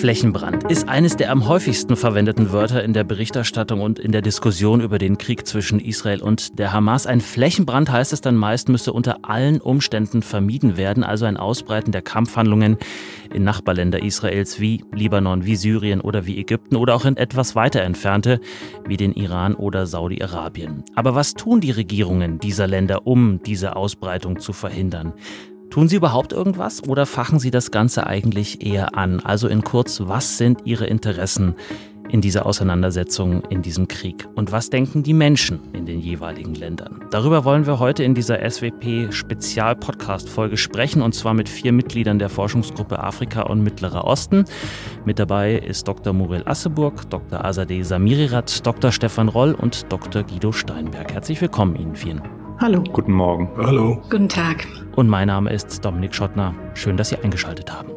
Flächenbrand ist eines der am häufigsten verwendeten Wörter in der Berichterstattung und in der Diskussion über den Krieg zwischen Israel und der Hamas. Ein Flächenbrand heißt es dann meist, müsse unter allen Umständen vermieden werden, also ein Ausbreiten der Kampfhandlungen in Nachbarländer Israels wie Libanon, wie Syrien oder wie Ägypten oder auch in etwas weiter entfernte wie den Iran oder Saudi-Arabien. Aber was tun die Regierungen dieser Länder, um diese Ausbreitung zu verhindern? Tun Sie überhaupt irgendwas oder fachen Sie das Ganze eigentlich eher an? Also in kurz, was sind Ihre Interessen in dieser Auseinandersetzung, in diesem Krieg? Und was denken die Menschen in den jeweiligen Ländern? Darüber wollen wir heute in dieser SWP-Spezial-Podcast-Folge sprechen und zwar mit vier Mitgliedern der Forschungsgruppe Afrika und Mittlerer Osten. Mit dabei ist Dr. Muriel Asseburg, Dr. Azadeh Samirirat, Dr. Stefan Roll und Dr. Guido Steinberg. Herzlich willkommen Ihnen vielen. Hallo. Guten Morgen. Hallo. Guten Tag. Und mein Name ist Dominik Schottner. Schön, dass Sie eingeschaltet haben.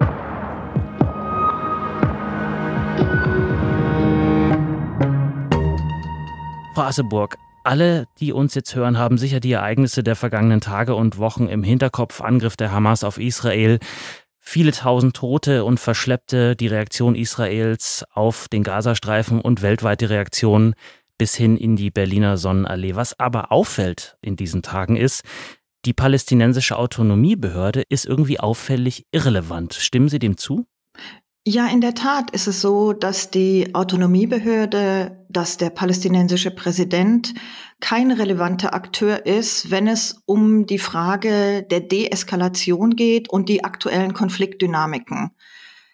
Frau Asseburg, alle, die uns jetzt hören, haben sicher die Ereignisse der vergangenen Tage und Wochen im Hinterkopf. Angriff der Hamas auf Israel, viele tausend Tote und Verschleppte, die Reaktion Israels auf den Gazastreifen und weltweite Reaktionen bis hin in die Berliner Sonnenallee. Was aber auffällt in diesen Tagen ist, die palästinensische Autonomiebehörde ist irgendwie auffällig irrelevant. Stimmen Sie dem zu? Ja, in der Tat ist es so, dass die Autonomiebehörde, dass der palästinensische Präsident kein relevanter Akteur ist, wenn es um die Frage der Deeskalation geht und die aktuellen Konfliktdynamiken.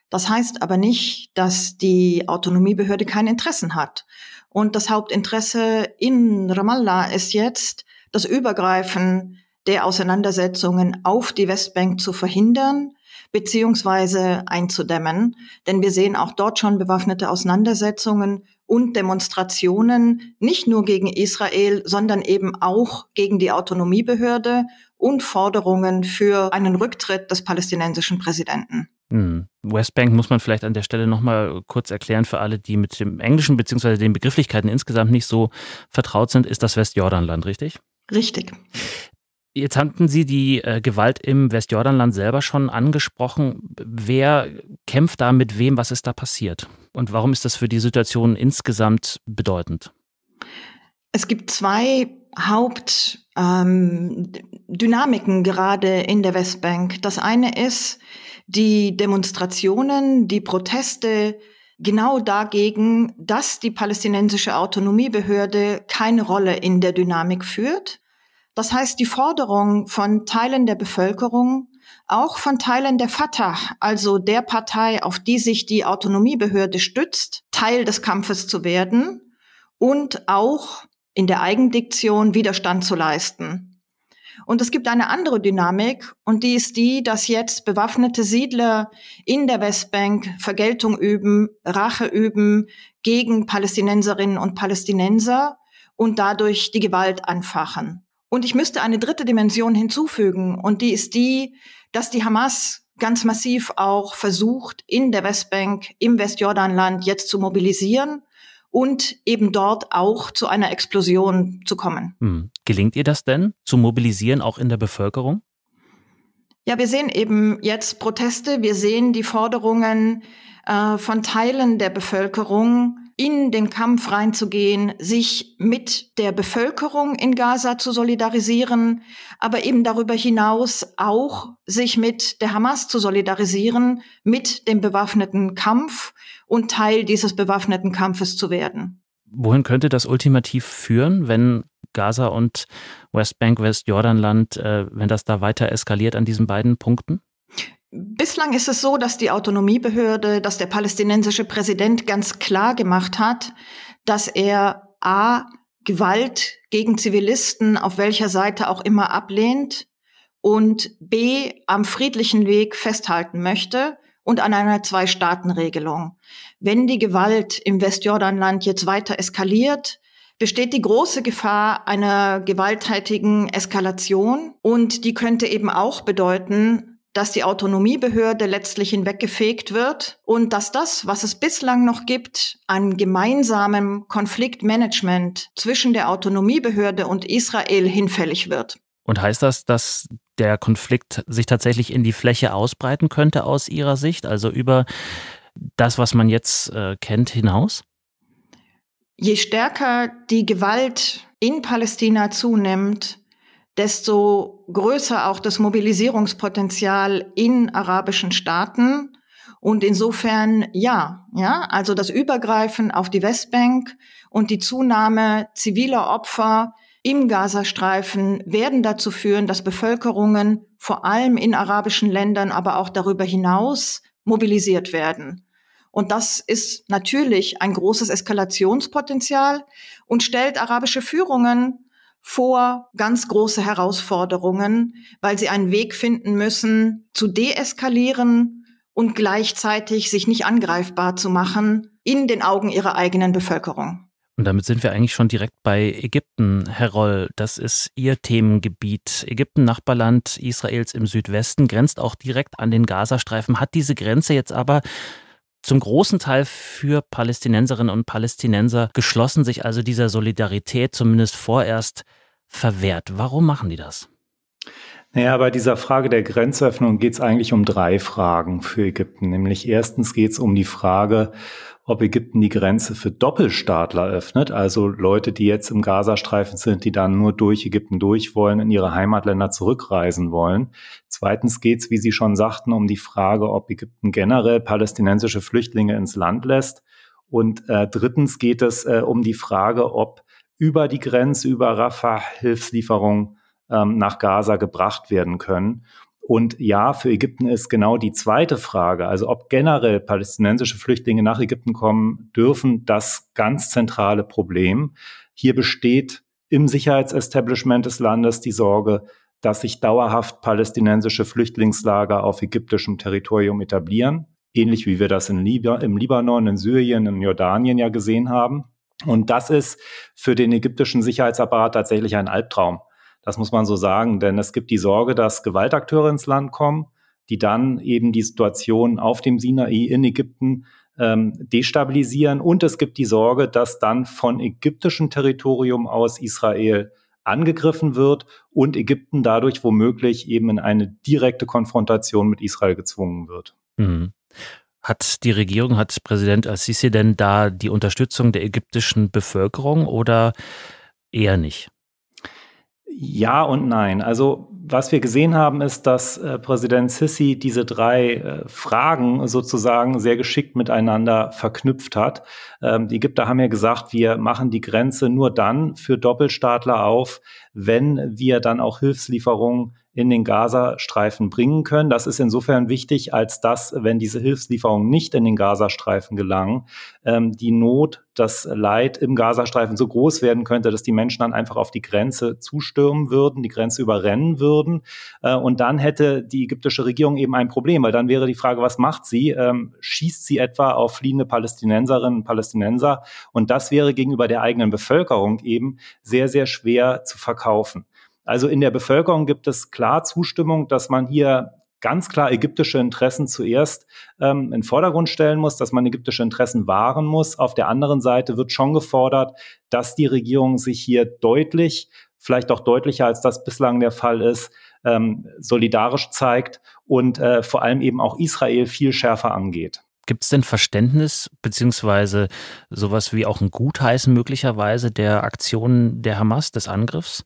Das heißt aber nicht, dass die Autonomiebehörde keine Interessen hat. Und das Hauptinteresse in Ramallah ist jetzt, das Übergreifen der Auseinandersetzungen auf die Westbank zu verhindern beziehungsweise einzudämmen. Denn wir sehen auch dort schon bewaffnete Auseinandersetzungen und Demonstrationen, nicht nur gegen Israel, sondern eben auch gegen die Autonomiebehörde und Forderungen für einen Rücktritt des palästinensischen Präsidenten. Hm. Westbank muss man vielleicht an der Stelle nochmal kurz erklären für alle, die mit dem Englischen bzw. den Begrifflichkeiten insgesamt nicht so vertraut sind, ist das Westjordanland, richtig? Richtig. Jetzt hatten Sie die äh, Gewalt im Westjordanland selber schon angesprochen. Wer kämpft da mit wem? Was ist da passiert? Und warum ist das für die Situation insgesamt bedeutend? Es gibt zwei Hauptdynamiken ähm, gerade in der Westbank. Das eine ist die Demonstrationen, die Proteste genau dagegen, dass die palästinensische Autonomiebehörde keine Rolle in der Dynamik führt. Das heißt, die Forderung von Teilen der Bevölkerung, auch von Teilen der Fatah, also der Partei, auf die sich die Autonomiebehörde stützt, Teil des Kampfes zu werden und auch in der Eigendiktion Widerstand zu leisten. Und es gibt eine andere Dynamik und die ist die, dass jetzt bewaffnete Siedler in der Westbank Vergeltung üben, Rache üben gegen Palästinenserinnen und Palästinenser und dadurch die Gewalt anfachen. Und ich müsste eine dritte Dimension hinzufügen und die ist die, dass die Hamas ganz massiv auch versucht, in der Westbank, im Westjordanland jetzt zu mobilisieren und eben dort auch zu einer Explosion zu kommen. Hm. Gelingt ihr das denn, zu mobilisieren, auch in der Bevölkerung? Ja, wir sehen eben jetzt Proteste, wir sehen die Forderungen äh, von Teilen der Bevölkerung, in den Kampf reinzugehen, sich mit der Bevölkerung in Gaza zu solidarisieren, aber eben darüber hinaus auch sich mit der Hamas zu solidarisieren, mit dem bewaffneten Kampf und Teil dieses bewaffneten Kampfes zu werden. Wohin könnte das ultimativ führen, wenn Gaza und Westbank, Westjordanland, äh, wenn das da weiter eskaliert an diesen beiden Punkten? Bislang ist es so, dass die Autonomiebehörde, dass der palästinensische Präsident ganz klar gemacht hat, dass er a. Gewalt gegen Zivilisten auf welcher Seite auch immer ablehnt und b. am friedlichen Weg festhalten möchte und an einer Zwei-Staaten-Regelung. Wenn die Gewalt im Westjordanland jetzt weiter eskaliert, besteht die große Gefahr einer gewalttätigen Eskalation und die könnte eben auch bedeuten, dass die Autonomiebehörde letztlich hinweggefegt wird und dass das, was es bislang noch gibt, an gemeinsamem Konfliktmanagement zwischen der Autonomiebehörde und Israel hinfällig wird. Und heißt das, dass der Konflikt sich tatsächlich in die Fläche ausbreiten könnte aus Ihrer Sicht, also über das, was man jetzt äh, kennt, hinaus? Je stärker die Gewalt in Palästina zunimmt, desto größer auch das Mobilisierungspotenzial in arabischen Staaten. Und insofern ja, ja, also das Übergreifen auf die Westbank und die Zunahme ziviler Opfer im Gazastreifen werden dazu führen, dass Bevölkerungen vor allem in arabischen Ländern, aber auch darüber hinaus mobilisiert werden. Und das ist natürlich ein großes Eskalationspotenzial und stellt arabische Führungen vor ganz große Herausforderungen, weil sie einen Weg finden müssen, zu deeskalieren und gleichzeitig sich nicht angreifbar zu machen in den Augen ihrer eigenen Bevölkerung. Und damit sind wir eigentlich schon direkt bei Ägypten, Herr Roll. Das ist Ihr Themengebiet. Ägypten, Nachbarland Israels im Südwesten, grenzt auch direkt an den Gazastreifen, hat diese Grenze jetzt aber zum großen Teil für Palästinenserinnen und Palästinenser geschlossen, sich also dieser Solidarität zumindest vorerst verwehrt. Warum machen die das? Naja, bei dieser Frage der Grenzöffnung geht es eigentlich um drei Fragen für Ägypten. Nämlich erstens geht es um die Frage, ob Ägypten die Grenze für Doppelstaatler öffnet, also Leute, die jetzt im Gazastreifen sind, die dann nur durch Ägypten durch wollen, in ihre Heimatländer zurückreisen wollen. Zweitens geht es, wie Sie schon sagten, um die Frage, ob Ägypten generell palästinensische Flüchtlinge ins Land lässt. Und äh, drittens geht es äh, um die Frage, ob über die Grenze, über Rafah Hilfslieferungen ähm, nach Gaza gebracht werden können. Und ja, für Ägypten ist genau die zweite Frage, also ob generell palästinensische Flüchtlinge nach Ägypten kommen dürfen, das ganz zentrale Problem. Hier besteht im Sicherheitsestablishment des Landes die Sorge, dass sich dauerhaft palästinensische Flüchtlingslager auf ägyptischem Territorium etablieren, ähnlich wie wir das in Lib im Libanon, in Syrien, in Jordanien ja gesehen haben. Und das ist für den ägyptischen Sicherheitsapparat tatsächlich ein Albtraum. Das muss man so sagen, denn es gibt die Sorge, dass Gewaltakteure ins Land kommen, die dann eben die Situation auf dem Sinai in Ägypten ähm, destabilisieren. Und es gibt die Sorge, dass dann von ägyptischem Territorium aus Israel angegriffen wird und Ägypten dadurch womöglich eben in eine direkte Konfrontation mit Israel gezwungen wird. Mhm. Hat die Regierung, hat Präsident Al-Sisi denn da die Unterstützung der ägyptischen Bevölkerung oder eher nicht? Ja und nein. Also was wir gesehen haben, ist, dass äh, Präsident Sisi diese drei äh, Fragen sozusagen sehr geschickt miteinander verknüpft hat. Ähm, die Ägypter haben ja gesagt, wir machen die Grenze nur dann für Doppelstaatler auf, wenn wir dann auch Hilfslieferungen in den Gazastreifen bringen können. Das ist insofern wichtig, als dass, wenn diese Hilfslieferungen nicht in den Gazastreifen gelangen, ähm, die Not, das Leid im Gazastreifen so groß werden könnte, dass die Menschen dann einfach auf die Grenze zustürmen würden, die Grenze überrennen würden. Äh, und dann hätte die ägyptische Regierung eben ein Problem, weil dann wäre die Frage, was macht sie? Ähm, schießt sie etwa auf fliehende Palästinenserinnen und Palästinenser? Und das wäre gegenüber der eigenen Bevölkerung eben sehr, sehr schwer zu verkaufen. Also in der Bevölkerung gibt es klar Zustimmung, dass man hier ganz klar ägyptische Interessen zuerst ähm, in den Vordergrund stellen muss, dass man ägyptische Interessen wahren muss. Auf der anderen Seite wird schon gefordert, dass die Regierung sich hier deutlich, vielleicht auch deutlicher als das bislang der Fall ist, ähm, solidarisch zeigt und äh, vor allem eben auch Israel viel schärfer angeht. Gibt es denn Verständnis beziehungsweise sowas wie auch ein Gutheißen möglicherweise der Aktionen der Hamas, des Angriffs?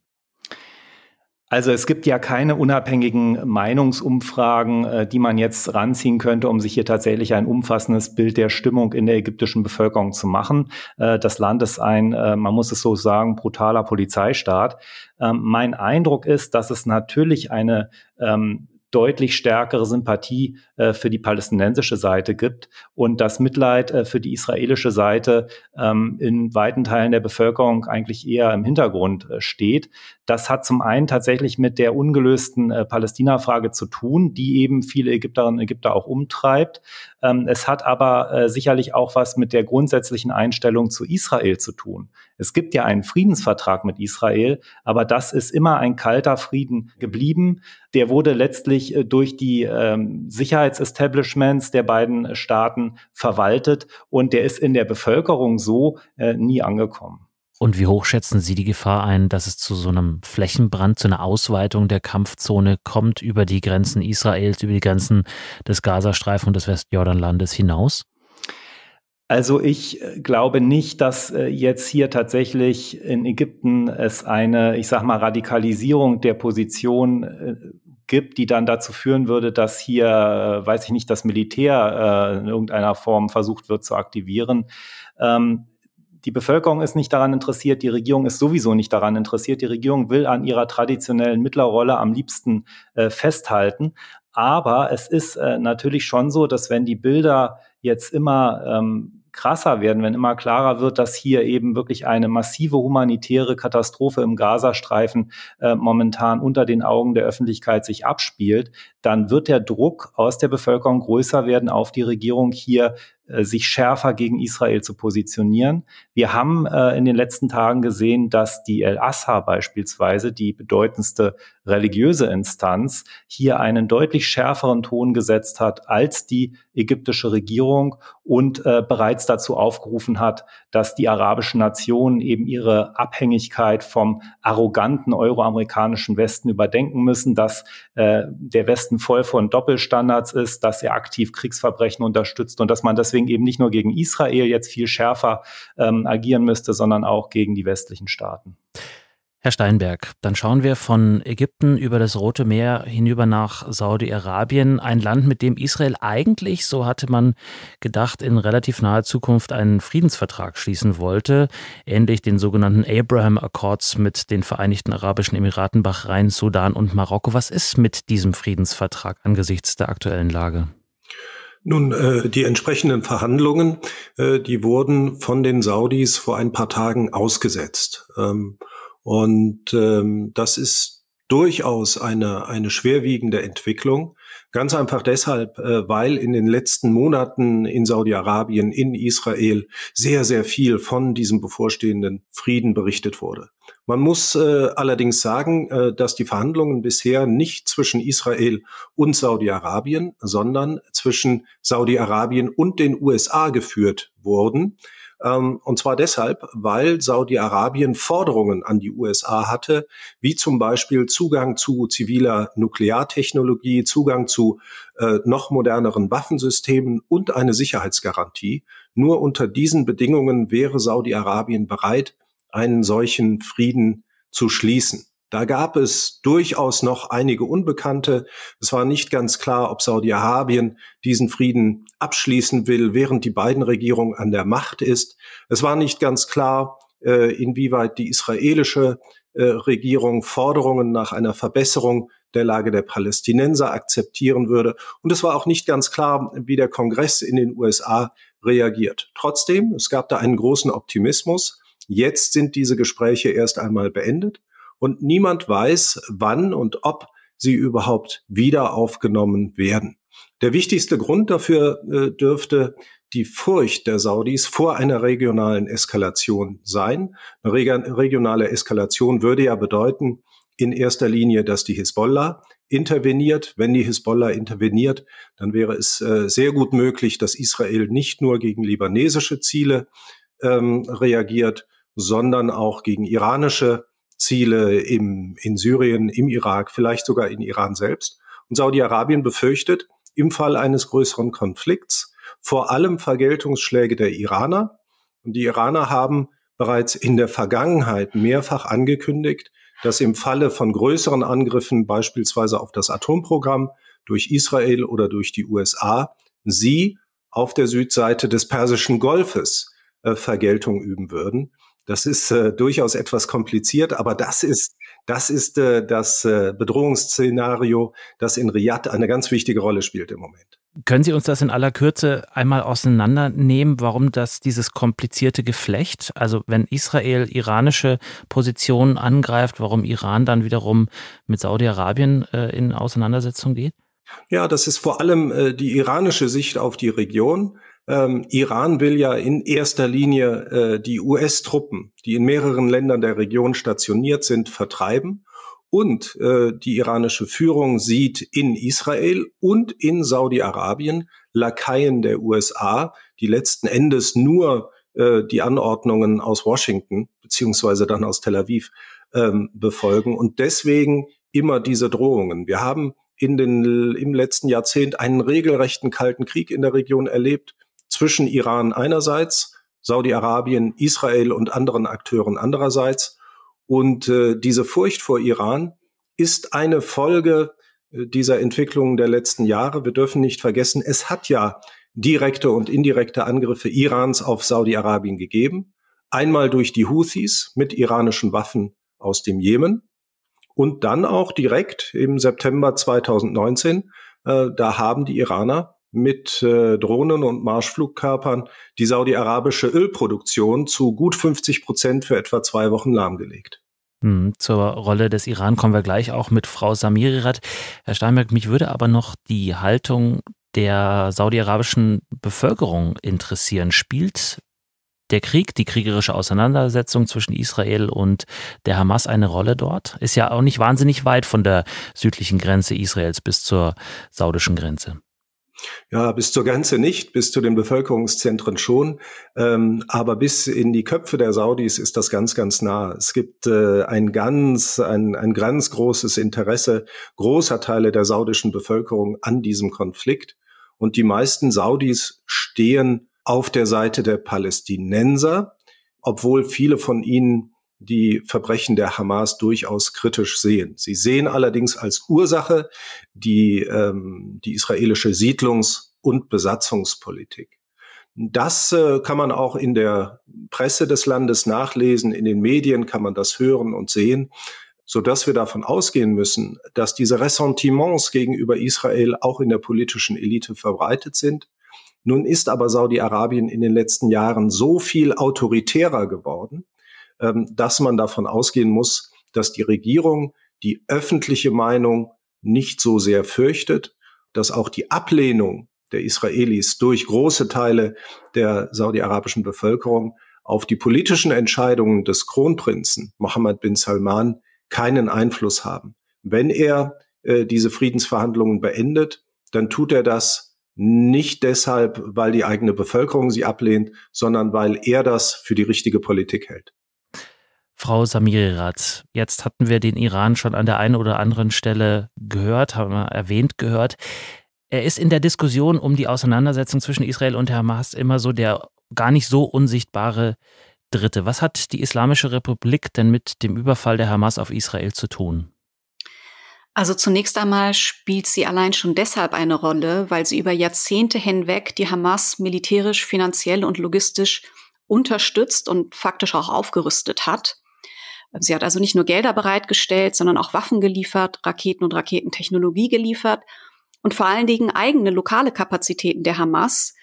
Also es gibt ja keine unabhängigen Meinungsumfragen, äh, die man jetzt ranziehen könnte, um sich hier tatsächlich ein umfassendes Bild der Stimmung in der ägyptischen Bevölkerung zu machen. Äh, das Land ist ein, äh, man muss es so sagen, brutaler Polizeistaat. Ähm, mein Eindruck ist, dass es natürlich eine ähm, deutlich stärkere Sympathie äh, für die palästinensische Seite gibt und das Mitleid äh, für die israelische Seite ähm, in weiten Teilen der Bevölkerung eigentlich eher im Hintergrund äh, steht. Das hat zum einen tatsächlich mit der ungelösten äh, Palästina-Frage zu tun, die eben viele Ägypterinnen und Ägypter auch umtreibt. Ähm, es hat aber äh, sicherlich auch was mit der grundsätzlichen Einstellung zu Israel zu tun. Es gibt ja einen Friedensvertrag mit Israel, aber das ist immer ein kalter Frieden geblieben. Der wurde letztlich äh, durch die ähm, Sicherheitsestablishments der beiden Staaten verwaltet und der ist in der Bevölkerung so äh, nie angekommen. Und wie hoch schätzen Sie die Gefahr ein, dass es zu so einem Flächenbrand, zu einer Ausweitung der Kampfzone kommt über die Grenzen Israels, über die Grenzen des Gazastreifen und des Westjordanlandes hinaus? Also ich äh, glaube nicht, dass äh, jetzt hier tatsächlich in Ägypten es eine, ich sag mal, Radikalisierung der Position äh, gibt, die dann dazu führen würde, dass hier, weiß ich nicht, das Militär in irgendeiner Form versucht wird zu aktivieren. Ähm, die Bevölkerung ist nicht daran interessiert, die Regierung ist sowieso nicht daran interessiert. Die Regierung will an ihrer traditionellen Mittlerrolle am liebsten äh, festhalten. Aber es ist äh, natürlich schon so, dass wenn die Bilder jetzt immer ähm, krasser werden, wenn immer klarer wird, dass hier eben wirklich eine massive humanitäre Katastrophe im Gazastreifen äh, momentan unter den Augen der Öffentlichkeit sich abspielt, dann wird der Druck aus der Bevölkerung größer werden auf die Regierung hier sich schärfer gegen Israel zu positionieren. Wir haben äh, in den letzten Tagen gesehen, dass die El-Assa beispielsweise, die bedeutendste religiöse Instanz, hier einen deutlich schärferen Ton gesetzt hat als die ägyptische Regierung und äh, bereits dazu aufgerufen hat, dass die arabischen Nationen eben ihre Abhängigkeit vom arroganten euroamerikanischen Westen überdenken müssen, dass äh, der Westen voll von Doppelstandards ist, dass er aktiv Kriegsverbrechen unterstützt und dass man das deswegen eben nicht nur gegen Israel jetzt viel schärfer ähm, agieren müsste, sondern auch gegen die westlichen Staaten. Herr Steinberg, dann schauen wir von Ägypten über das Rote Meer hinüber nach Saudi-Arabien, ein Land, mit dem Israel eigentlich, so hatte man gedacht, in relativ naher Zukunft einen Friedensvertrag schließen wollte, ähnlich den sogenannten Abraham Accords mit den Vereinigten Arabischen Emiraten, Bahrain, Sudan und Marokko. Was ist mit diesem Friedensvertrag angesichts der aktuellen Lage? Nun, äh, die entsprechenden Verhandlungen, äh, die wurden von den Saudis vor ein paar Tagen ausgesetzt. Ähm, und ähm, das ist durchaus eine, eine schwerwiegende Entwicklung. Ganz einfach deshalb, äh, weil in den letzten Monaten in Saudi-Arabien, in Israel sehr, sehr viel von diesem bevorstehenden Frieden berichtet wurde. Man muss äh, allerdings sagen, äh, dass die Verhandlungen bisher nicht zwischen Israel und Saudi-Arabien, sondern zwischen Saudi-Arabien und den USA geführt wurden. Ähm, und zwar deshalb, weil Saudi-Arabien Forderungen an die USA hatte, wie zum Beispiel Zugang zu ziviler Nukleartechnologie, Zugang zu äh, noch moderneren Waffensystemen und eine Sicherheitsgarantie. Nur unter diesen Bedingungen wäre Saudi-Arabien bereit, einen solchen Frieden zu schließen. Da gab es durchaus noch einige Unbekannte. Es war nicht ganz klar, ob Saudi-Arabien diesen Frieden abschließen will, während die beiden Regierungen an der Macht ist. Es war nicht ganz klar, äh, inwieweit die israelische äh, Regierung Forderungen nach einer Verbesserung der Lage der Palästinenser akzeptieren würde. Und es war auch nicht ganz klar, wie der Kongress in den USA reagiert. Trotzdem, es gab da einen großen Optimismus. Jetzt sind diese Gespräche erst einmal beendet und niemand weiß, wann und ob sie überhaupt wieder aufgenommen werden. Der wichtigste Grund dafür äh, dürfte die Furcht der Saudis vor einer regionalen Eskalation sein. Eine regionale Eskalation würde ja bedeuten, in erster Linie, dass die Hisbollah interveniert. Wenn die Hisbollah interveniert, dann wäre es äh, sehr gut möglich, dass Israel nicht nur gegen libanesische Ziele ähm, reagiert, sondern auch gegen iranische Ziele im, in Syrien, im Irak, vielleicht sogar in Iran selbst. Und Saudi-Arabien befürchtet im Fall eines größeren Konflikts vor allem Vergeltungsschläge der Iraner. Und die Iraner haben bereits in der Vergangenheit mehrfach angekündigt, dass im Falle von größeren Angriffen, beispielsweise auf das Atomprogramm durch Israel oder durch die USA, sie auf der Südseite des Persischen Golfes äh, Vergeltung üben würden. Das ist äh, durchaus etwas kompliziert, aber das ist, das ist äh, das äh, Bedrohungsszenario, das in Riyadh eine ganz wichtige Rolle spielt im Moment. Können Sie uns das in aller Kürze einmal auseinandernehmen, warum das dieses komplizierte Geflecht, also wenn Israel iranische Positionen angreift, warum Iran dann wiederum mit Saudi-Arabien äh, in Auseinandersetzung geht? Ja, das ist vor allem äh, die iranische Sicht auf die Region. Ähm, Iran will ja in erster Linie äh, die US-Truppen, die in mehreren Ländern der Region stationiert sind, vertreiben. Und äh, die iranische Führung sieht in Israel und in Saudi-Arabien Lakaien der USA, die letzten Endes nur äh, die Anordnungen aus Washington beziehungsweise dann aus Tel Aviv ähm, befolgen. Und deswegen immer diese Drohungen. Wir haben in den, im letzten Jahrzehnt einen regelrechten Kalten Krieg in der Region erlebt zwischen Iran einerseits, Saudi-Arabien, Israel und anderen Akteuren andererseits. Und äh, diese Furcht vor Iran ist eine Folge äh, dieser Entwicklungen der letzten Jahre. Wir dürfen nicht vergessen, es hat ja direkte und indirekte Angriffe Irans auf Saudi-Arabien gegeben. Einmal durch die Houthis mit iranischen Waffen aus dem Jemen und dann auch direkt im September 2019. Äh, da haben die Iraner mit äh, Drohnen und Marschflugkörpern die saudi-arabische Ölproduktion zu gut 50 Prozent für etwa zwei Wochen lahmgelegt. Hm, zur Rolle des Iran kommen wir gleich auch mit Frau Samirirat. Herr Steinberg, mich würde aber noch die Haltung der saudi-arabischen Bevölkerung interessieren. Spielt der Krieg, die kriegerische Auseinandersetzung zwischen Israel und der Hamas eine Rolle dort? Ist ja auch nicht wahnsinnig weit von der südlichen Grenze Israels bis zur saudischen Grenze. Ja, bis zur Grenze nicht, bis zu den Bevölkerungszentren schon, ähm, aber bis in die Köpfe der Saudis ist das ganz, ganz nah. Es gibt äh, ein ganz, ein, ein ganz großes Interesse großer Teile der saudischen Bevölkerung an diesem Konflikt. Und die meisten Saudis stehen auf der Seite der Palästinenser, obwohl viele von ihnen die Verbrechen der Hamas durchaus kritisch sehen. Sie sehen allerdings als Ursache die, ähm, die israelische Siedlungs- und Besatzungspolitik. Das äh, kann man auch in der Presse des Landes nachlesen, in den Medien kann man das hören und sehen, so dass wir davon ausgehen müssen, dass diese Ressentiments gegenüber Israel auch in der politischen Elite verbreitet sind. Nun ist aber Saudi-Arabien in den letzten Jahren so viel autoritärer geworden, dass man davon ausgehen muss, dass die Regierung die öffentliche Meinung nicht so sehr fürchtet, dass auch die Ablehnung der Israelis durch große Teile der saudi-arabischen Bevölkerung auf die politischen Entscheidungen des Kronprinzen Mohammed bin Salman keinen Einfluss haben. Wenn er äh, diese Friedensverhandlungen beendet, dann tut er das nicht deshalb, weil die eigene Bevölkerung sie ablehnt, sondern weil er das für die richtige Politik hält. Frau Samirirat, jetzt hatten wir den Iran schon an der einen oder anderen Stelle gehört, haben wir erwähnt gehört. Er ist in der Diskussion um die Auseinandersetzung zwischen Israel und Hamas immer so der gar nicht so unsichtbare Dritte. Was hat die Islamische Republik denn mit dem Überfall der Hamas auf Israel zu tun? Also zunächst einmal spielt sie allein schon deshalb eine Rolle, weil sie über Jahrzehnte hinweg die Hamas militärisch, finanziell und logistisch unterstützt und faktisch auch aufgerüstet hat. Sie hat also nicht nur Gelder bereitgestellt, sondern auch Waffen geliefert, Raketen und Raketentechnologie geliefert und vor allen Dingen eigene lokale Kapazitäten der Hamas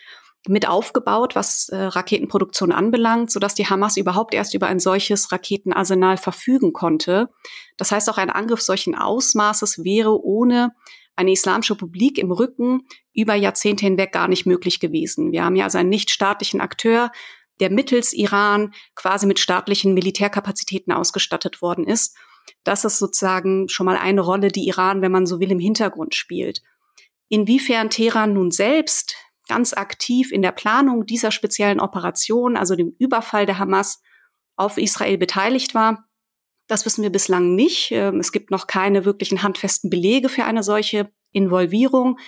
mit aufgebaut, was äh, Raketenproduktion anbelangt, sodass die Hamas überhaupt erst über ein solches Raketenarsenal verfügen konnte. Das heißt, auch ein Angriff solchen Ausmaßes wäre ohne eine Islamische Republik im Rücken über Jahrzehnte hinweg gar nicht möglich gewesen. Wir haben ja also einen nichtstaatlichen Akteur, der mittels Iran quasi mit staatlichen Militärkapazitäten ausgestattet worden ist. Das ist sozusagen schon mal eine Rolle, die Iran, wenn man so will, im Hintergrund spielt. Inwiefern Teheran nun selbst ganz aktiv in der Planung dieser speziellen Operation, also dem Überfall der Hamas auf Israel beteiligt war, das wissen wir bislang nicht. Ähm, es gibt noch keine wirklichen handfesten Belege für eine solche Involvierung.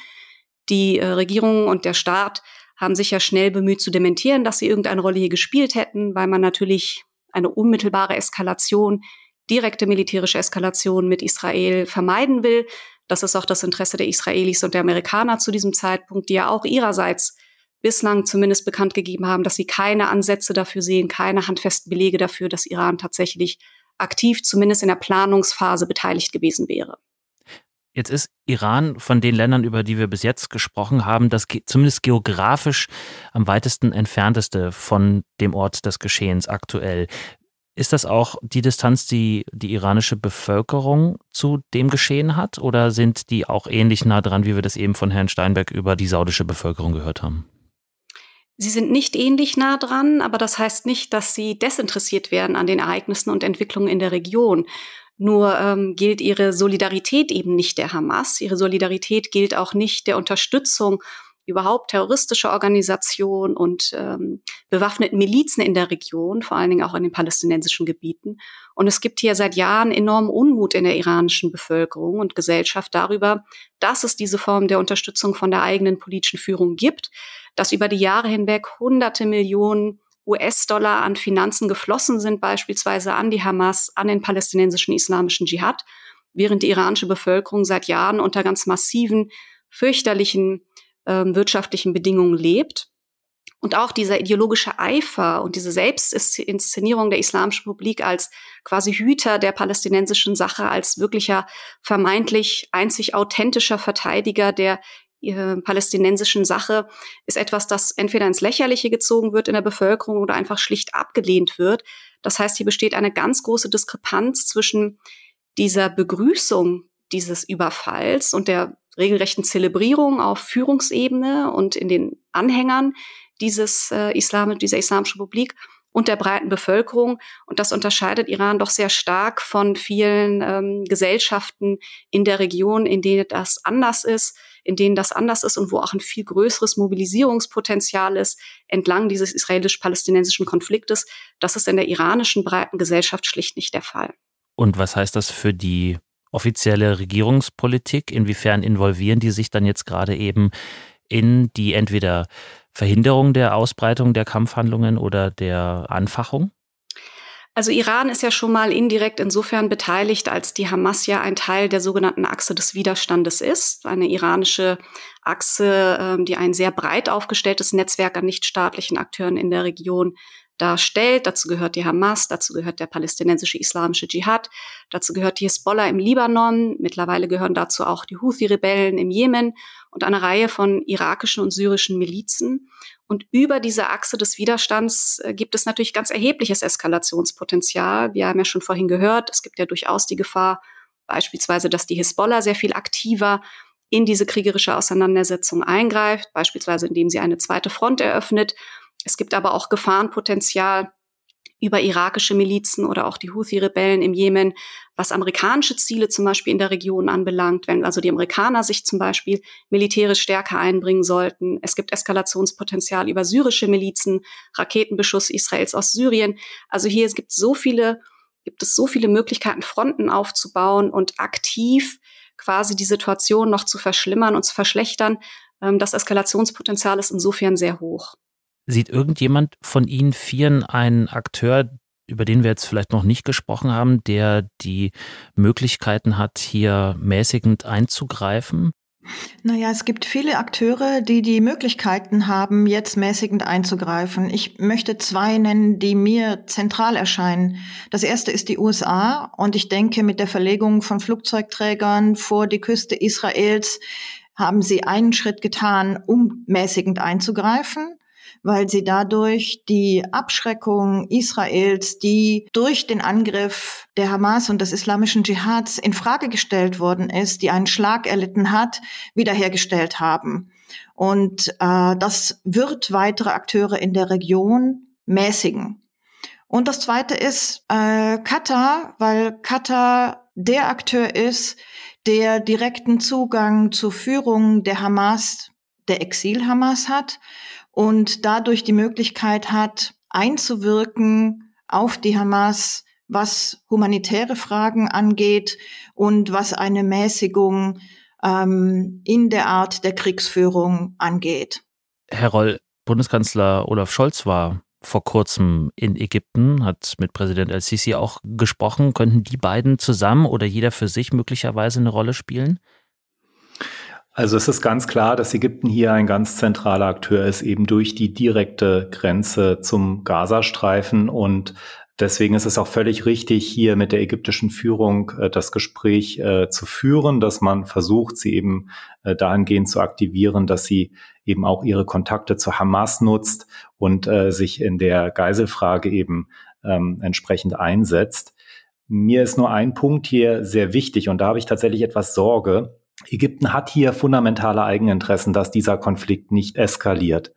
Die äh, Regierung und der Staat haben sich ja schnell bemüht zu dementieren, dass sie irgendeine Rolle hier gespielt hätten, weil man natürlich eine unmittelbare Eskalation, direkte militärische Eskalation mit Israel vermeiden will. Das ist auch das Interesse der Israelis und der Amerikaner zu diesem Zeitpunkt, die ja auch ihrerseits bislang zumindest bekannt gegeben haben, dass sie keine Ansätze dafür sehen, keine handfesten Belege dafür, dass Iran tatsächlich aktiv zumindest in der Planungsphase beteiligt gewesen wäre. Jetzt ist Iran von den Ländern, über die wir bis jetzt gesprochen haben, das zumindest geografisch am weitesten entfernteste von dem Ort des Geschehens aktuell. Ist das auch die Distanz, die die iranische Bevölkerung zu dem Geschehen hat? Oder sind die auch ähnlich nah dran, wie wir das eben von Herrn Steinberg über die saudische Bevölkerung gehört haben? Sie sind nicht ähnlich nah dran, aber das heißt nicht, dass sie desinteressiert werden an den Ereignissen und Entwicklungen in der Region. Nur ähm, gilt ihre Solidarität eben nicht der Hamas. Ihre Solidarität gilt auch nicht der Unterstützung überhaupt terroristische Organisation und ähm, bewaffneten Milizen in der Region, vor allen Dingen auch in den palästinensischen Gebieten. Und es gibt hier seit Jahren enormen Unmut in der iranischen Bevölkerung und Gesellschaft darüber, dass es diese Form der Unterstützung von der eigenen politischen Führung gibt, dass über die Jahre hinweg hunderte Millionen US-Dollar an Finanzen geflossen sind, beispielsweise an die Hamas, an den palästinensischen islamischen Dschihad, während die iranische Bevölkerung seit Jahren unter ganz massiven, fürchterlichen äh, wirtschaftlichen Bedingungen lebt. Und auch dieser ideologische Eifer und diese Selbstinszenierung der Islamischen Republik als quasi Hüter der palästinensischen Sache, als wirklicher vermeintlich einzig authentischer Verteidiger der äh, palästinensischen Sache, ist etwas, das entweder ins Lächerliche gezogen wird in der Bevölkerung oder einfach schlicht abgelehnt wird. Das heißt, hier besteht eine ganz große Diskrepanz zwischen dieser Begrüßung dieses Überfalls und der regelrechten Zelebrierung auf Führungsebene und in den Anhängern dieses äh, Islam, dieser Islamischen Republik und der breiten Bevölkerung. Und das unterscheidet Iran doch sehr stark von vielen ähm, Gesellschaften in der Region, in denen das anders ist, in denen das anders ist und wo auch ein viel größeres Mobilisierungspotenzial ist entlang dieses israelisch-palästinensischen Konfliktes. Das ist in der iranischen breiten Gesellschaft schlicht nicht der Fall. Und was heißt das für die offizielle Regierungspolitik? Inwiefern involvieren die sich dann jetzt gerade eben in die entweder Verhinderung der Ausbreitung der Kampfhandlungen oder der Anfachung? Also Iran ist ja schon mal indirekt insofern beteiligt, als die Hamas ja ein Teil der sogenannten Achse des Widerstandes ist. Eine iranische Achse, ähm, die ein sehr breit aufgestelltes Netzwerk an nichtstaatlichen Akteuren in der Region darstellt. Dazu gehört die Hamas, dazu gehört der palästinensische islamische Dschihad, dazu gehört die Hisbollah im Libanon, mittlerweile gehören dazu auch die Houthi-Rebellen im Jemen und eine Reihe von irakischen und syrischen Milizen. Und über diese Achse des Widerstands äh, gibt es natürlich ganz erhebliches Eskalationspotenzial. Wir haben ja schon vorhin gehört, es gibt ja durchaus die Gefahr, beispielsweise, dass die Hisbollah sehr viel aktiver in diese kriegerische Auseinandersetzung eingreift, beispielsweise indem sie eine zweite Front eröffnet es gibt aber auch Gefahrenpotenzial über irakische Milizen oder auch die Houthi-Rebellen im Jemen, was amerikanische Ziele zum Beispiel in der Region anbelangt, wenn also die Amerikaner sich zum Beispiel militärisch stärker einbringen sollten. Es gibt Eskalationspotenzial über syrische Milizen, Raketenbeschuss Israels aus Syrien. Also hier es gibt so viele, gibt es so viele Möglichkeiten, Fronten aufzubauen und aktiv quasi die Situation noch zu verschlimmern und zu verschlechtern. Ähm, das Eskalationspotenzial ist insofern sehr hoch. Sieht irgendjemand von Ihnen Vieren einen Akteur, über den wir jetzt vielleicht noch nicht gesprochen haben, der die Möglichkeiten hat, hier mäßigend einzugreifen? Naja, es gibt viele Akteure, die die Möglichkeiten haben, jetzt mäßigend einzugreifen. Ich möchte zwei nennen, die mir zentral erscheinen. Das erste ist die USA und ich denke, mit der Verlegung von Flugzeugträgern vor die Küste Israels haben sie einen Schritt getan, um mäßigend einzugreifen weil sie dadurch die Abschreckung Israels, die durch den Angriff der Hamas und des islamischen Dschihads in Frage gestellt worden ist, die einen Schlag erlitten hat, wiederhergestellt haben. Und äh, das wird weitere Akteure in der Region mäßigen. Und das Zweite ist äh, Katar, weil Katar der Akteur ist, der direkten Zugang zur Führung der Hamas, der Exil-Hamas hat und dadurch die Möglichkeit hat, einzuwirken auf die Hamas, was humanitäre Fragen angeht und was eine Mäßigung ähm, in der Art der Kriegsführung angeht. Herr Roll, Bundeskanzler Olaf Scholz war vor kurzem in Ägypten, hat mit Präsident El-Sisi auch gesprochen. Könnten die beiden zusammen oder jeder für sich möglicherweise eine Rolle spielen? Also es ist ganz klar, dass Ägypten hier ein ganz zentraler Akteur ist, eben durch die direkte Grenze zum Gazastreifen. Und deswegen ist es auch völlig richtig, hier mit der ägyptischen Führung äh, das Gespräch äh, zu führen, dass man versucht, sie eben äh, dahingehend zu aktivieren, dass sie eben auch ihre Kontakte zu Hamas nutzt und sich in der Geiselfrage eben ähm, entsprechend einsetzt. Mir ist nur ein Punkt hier sehr wichtig und da habe ich tatsächlich etwas Sorge Ägypten hat hier fundamentale Eigeninteressen, dass dieser Konflikt nicht eskaliert.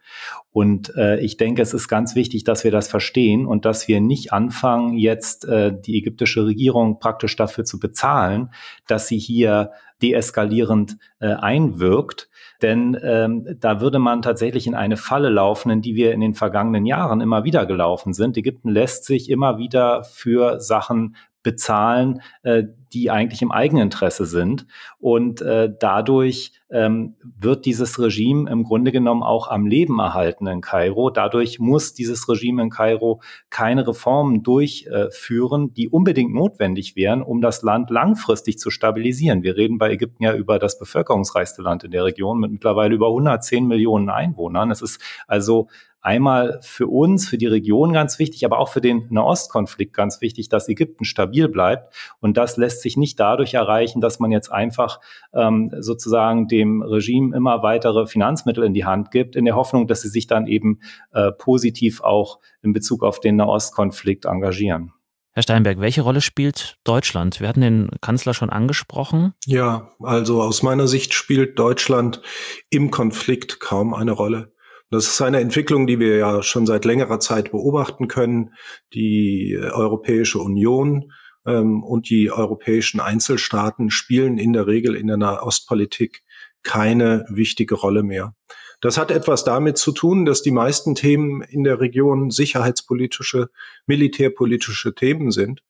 Und äh, ich denke, es ist ganz wichtig, dass wir das verstehen und dass wir nicht anfangen, jetzt äh, die ägyptische Regierung praktisch dafür zu bezahlen, dass sie hier deeskalierend äh, einwirkt. Denn ähm, da würde man tatsächlich in eine Falle laufen, in die wir in den vergangenen Jahren immer wieder gelaufen sind. Ägypten lässt sich immer wieder für Sachen bezahlen, äh, die eigentlich im Eigeninteresse sind. Und äh, dadurch ähm, wird dieses Regime im Grunde genommen auch am Leben erhalten in Kairo. Dadurch muss dieses Regime in Kairo keine Reformen durchführen, die unbedingt notwendig wären, um das Land langfristig zu stabilisieren. Wir reden bei Ägypten ja über das bevölkerungsreichste Land in der Region mit mittlerweile über 110 Millionen Einwohnern. Es ist also einmal für uns, für die Region ganz wichtig, aber auch für den Nahostkonflikt ganz wichtig, dass Ägypten stabil bleibt. Und das lässt sich nicht dadurch erreichen, dass man jetzt einfach ähm, sozusagen dem Regime immer weitere Finanzmittel in die Hand gibt, in der Hoffnung, dass sie sich dann eben äh, positiv auch in Bezug auf den Nahostkonflikt engagieren. Herr Steinberg, welche Rolle spielt Deutschland? Wir hatten den Kanzler schon angesprochen. Ja, also aus meiner Sicht spielt Deutschland im Konflikt kaum eine Rolle. Das ist eine Entwicklung, die wir ja schon seit längerer Zeit beobachten können. Die Europäische Union ähm, und die europäischen Einzelstaaten spielen in der Regel in der Nahostpolitik keine wichtige Rolle mehr. Das hat etwas damit zu tun, dass die meisten Themen in der Region sicherheitspolitische, militärpolitische Themen sind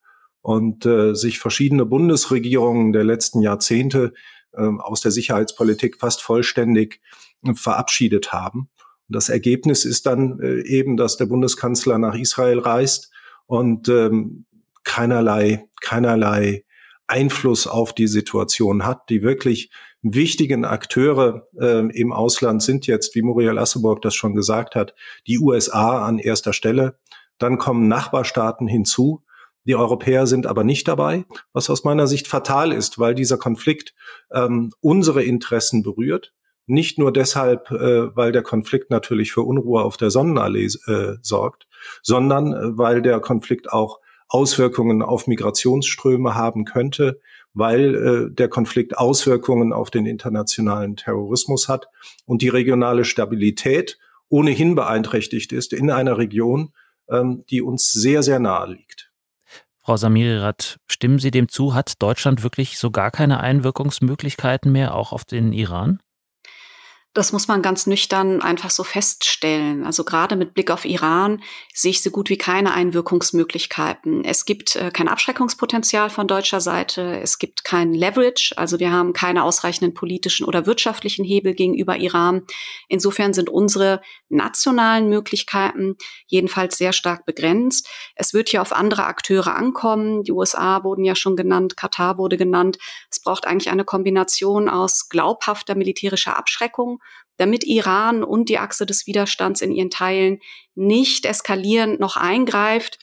und äh, sich verschiedene Bundesregierungen der letzten Jahrzehnte äh, aus der Sicherheitspolitik fast vollständig äh, verabschiedet haben. Das Ergebnis ist dann äh, eben, dass der Bundeskanzler nach Israel reist und ähm, keinerlei, keinerlei Einfluss auf die Situation hat. Die wirklich wichtigen Akteure äh, im Ausland sind jetzt, wie Muriel Asseborg das schon gesagt hat, die USA an erster Stelle. Dann kommen Nachbarstaaten hinzu. Die Europäer sind aber nicht dabei, was aus meiner Sicht fatal ist, weil dieser Konflikt ähm, unsere Interessen berührt. Nicht nur deshalb, äh, weil der Konflikt natürlich für Unruhe auf der Sonnenallee äh, sorgt, sondern äh, weil der Konflikt auch Auswirkungen auf Migrationsströme haben könnte, weil äh, der Konflikt Auswirkungen auf den internationalen Terrorismus hat und die regionale Stabilität ohnehin beeinträchtigt ist in einer Region, ähm, die uns sehr, sehr nahe liegt. Frau Samirirat, stimmen Sie dem zu? Hat Deutschland wirklich so gar keine Einwirkungsmöglichkeiten mehr, auch auf den Iran? Das muss man ganz nüchtern einfach so feststellen. Also gerade mit Blick auf Iran sehe ich so gut wie keine Einwirkungsmöglichkeiten. Es gibt äh, kein Abschreckungspotenzial von deutscher Seite. Es gibt kein Leverage. Also wir haben keine ausreichenden politischen oder wirtschaftlichen Hebel gegenüber Iran. Insofern sind unsere nationalen Möglichkeiten jedenfalls sehr stark begrenzt. Es wird hier auf andere Akteure ankommen. Die USA wurden ja schon genannt. Katar wurde genannt. Es braucht eigentlich eine Kombination aus glaubhafter militärischer Abschreckung damit Iran und die Achse des Widerstands in ihren Teilen nicht eskalierend noch eingreift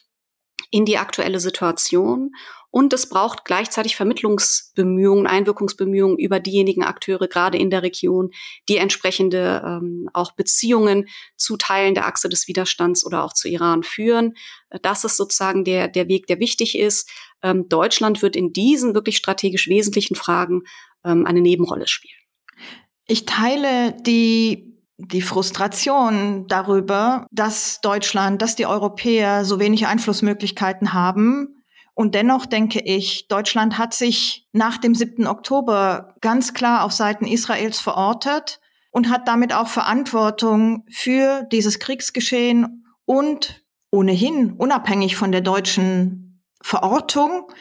in die aktuelle Situation. Und es braucht gleichzeitig Vermittlungsbemühungen, Einwirkungsbemühungen über diejenigen Akteure, gerade in der Region, die entsprechende ähm, auch Beziehungen zu Teilen der Achse des Widerstands oder auch zu Iran führen. Das ist sozusagen der, der Weg, der wichtig ist. Ähm, Deutschland wird in diesen wirklich strategisch wesentlichen Fragen ähm, eine Nebenrolle spielen. Ich teile die, die Frustration darüber, dass Deutschland, dass die Europäer so wenig Einflussmöglichkeiten haben. Und dennoch denke ich, Deutschland hat sich nach dem 7. Oktober ganz klar auf Seiten Israels verortet und hat damit auch Verantwortung für dieses Kriegsgeschehen und ohnehin unabhängig von der deutschen Verortung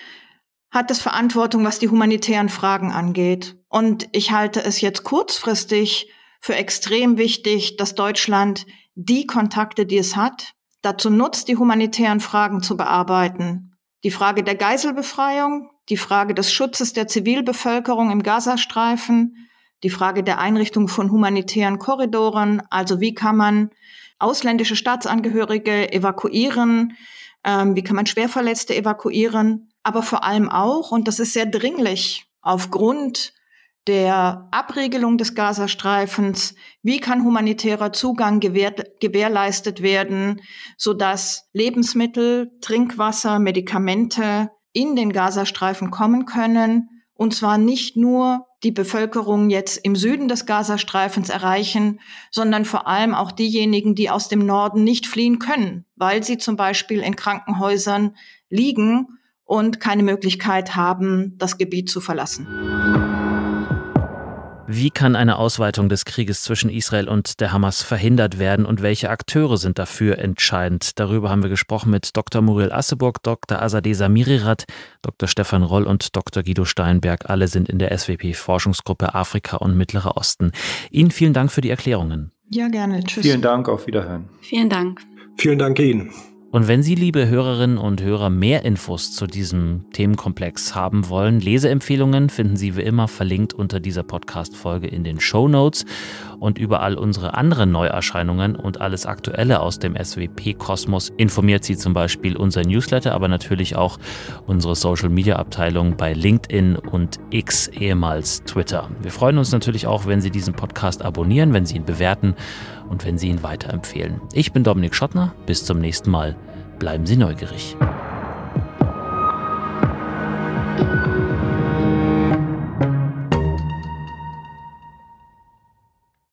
hat es Verantwortung, was die humanitären Fragen angeht. Und ich halte es jetzt kurzfristig für extrem wichtig, dass Deutschland die Kontakte, die es hat, dazu nutzt, die humanitären Fragen zu bearbeiten. Die Frage der Geiselbefreiung, die Frage des Schutzes der Zivilbevölkerung im Gazastreifen, die Frage der Einrichtung von humanitären Korridoren, also wie kann man ausländische Staatsangehörige evakuieren, ähm, wie kann man Schwerverletzte evakuieren, aber vor allem auch, und das ist sehr dringlich, aufgrund der Abregelung des Gazastreifens, wie kann humanitärer Zugang gewähr gewährleistet werden, sodass Lebensmittel, Trinkwasser, Medikamente in den Gazastreifen kommen können, und zwar nicht nur die Bevölkerung jetzt im Süden des Gazastreifens erreichen, sondern vor allem auch diejenigen, die aus dem Norden nicht fliehen können, weil sie zum Beispiel in Krankenhäusern liegen und keine Möglichkeit haben, das Gebiet zu verlassen. Wie kann eine Ausweitung des Krieges zwischen Israel und der Hamas verhindert werden und welche Akteure sind dafür entscheidend? Darüber haben wir gesprochen mit Dr. Muriel Asseburg, Dr. Azadeh Samirirat, Dr. Stefan Roll und Dr. Guido Steinberg. Alle sind in der SWP-Forschungsgruppe Afrika und Mittlerer Osten. Ihnen vielen Dank für die Erklärungen. Ja, gerne. Tschüss. Vielen Dank, auf Wiederhören. Vielen Dank. Vielen Dank Ihnen. Und wenn Sie, liebe Hörerinnen und Hörer, mehr Infos zu diesem Themenkomplex haben wollen, Leseempfehlungen finden Sie wie immer verlinkt unter dieser Podcast-Folge in den Show Notes und überall unsere anderen Neuerscheinungen und alles Aktuelle aus dem SWP-Kosmos informiert Sie zum Beispiel unser Newsletter, aber natürlich auch unsere Social-Media-Abteilung bei LinkedIn und X, ehemals Twitter. Wir freuen uns natürlich auch, wenn Sie diesen Podcast abonnieren, wenn Sie ihn bewerten und wenn Sie ihn weiterempfehlen. Ich bin Dominik Schottner. Bis zum nächsten Mal. Bleiben Sie neugierig.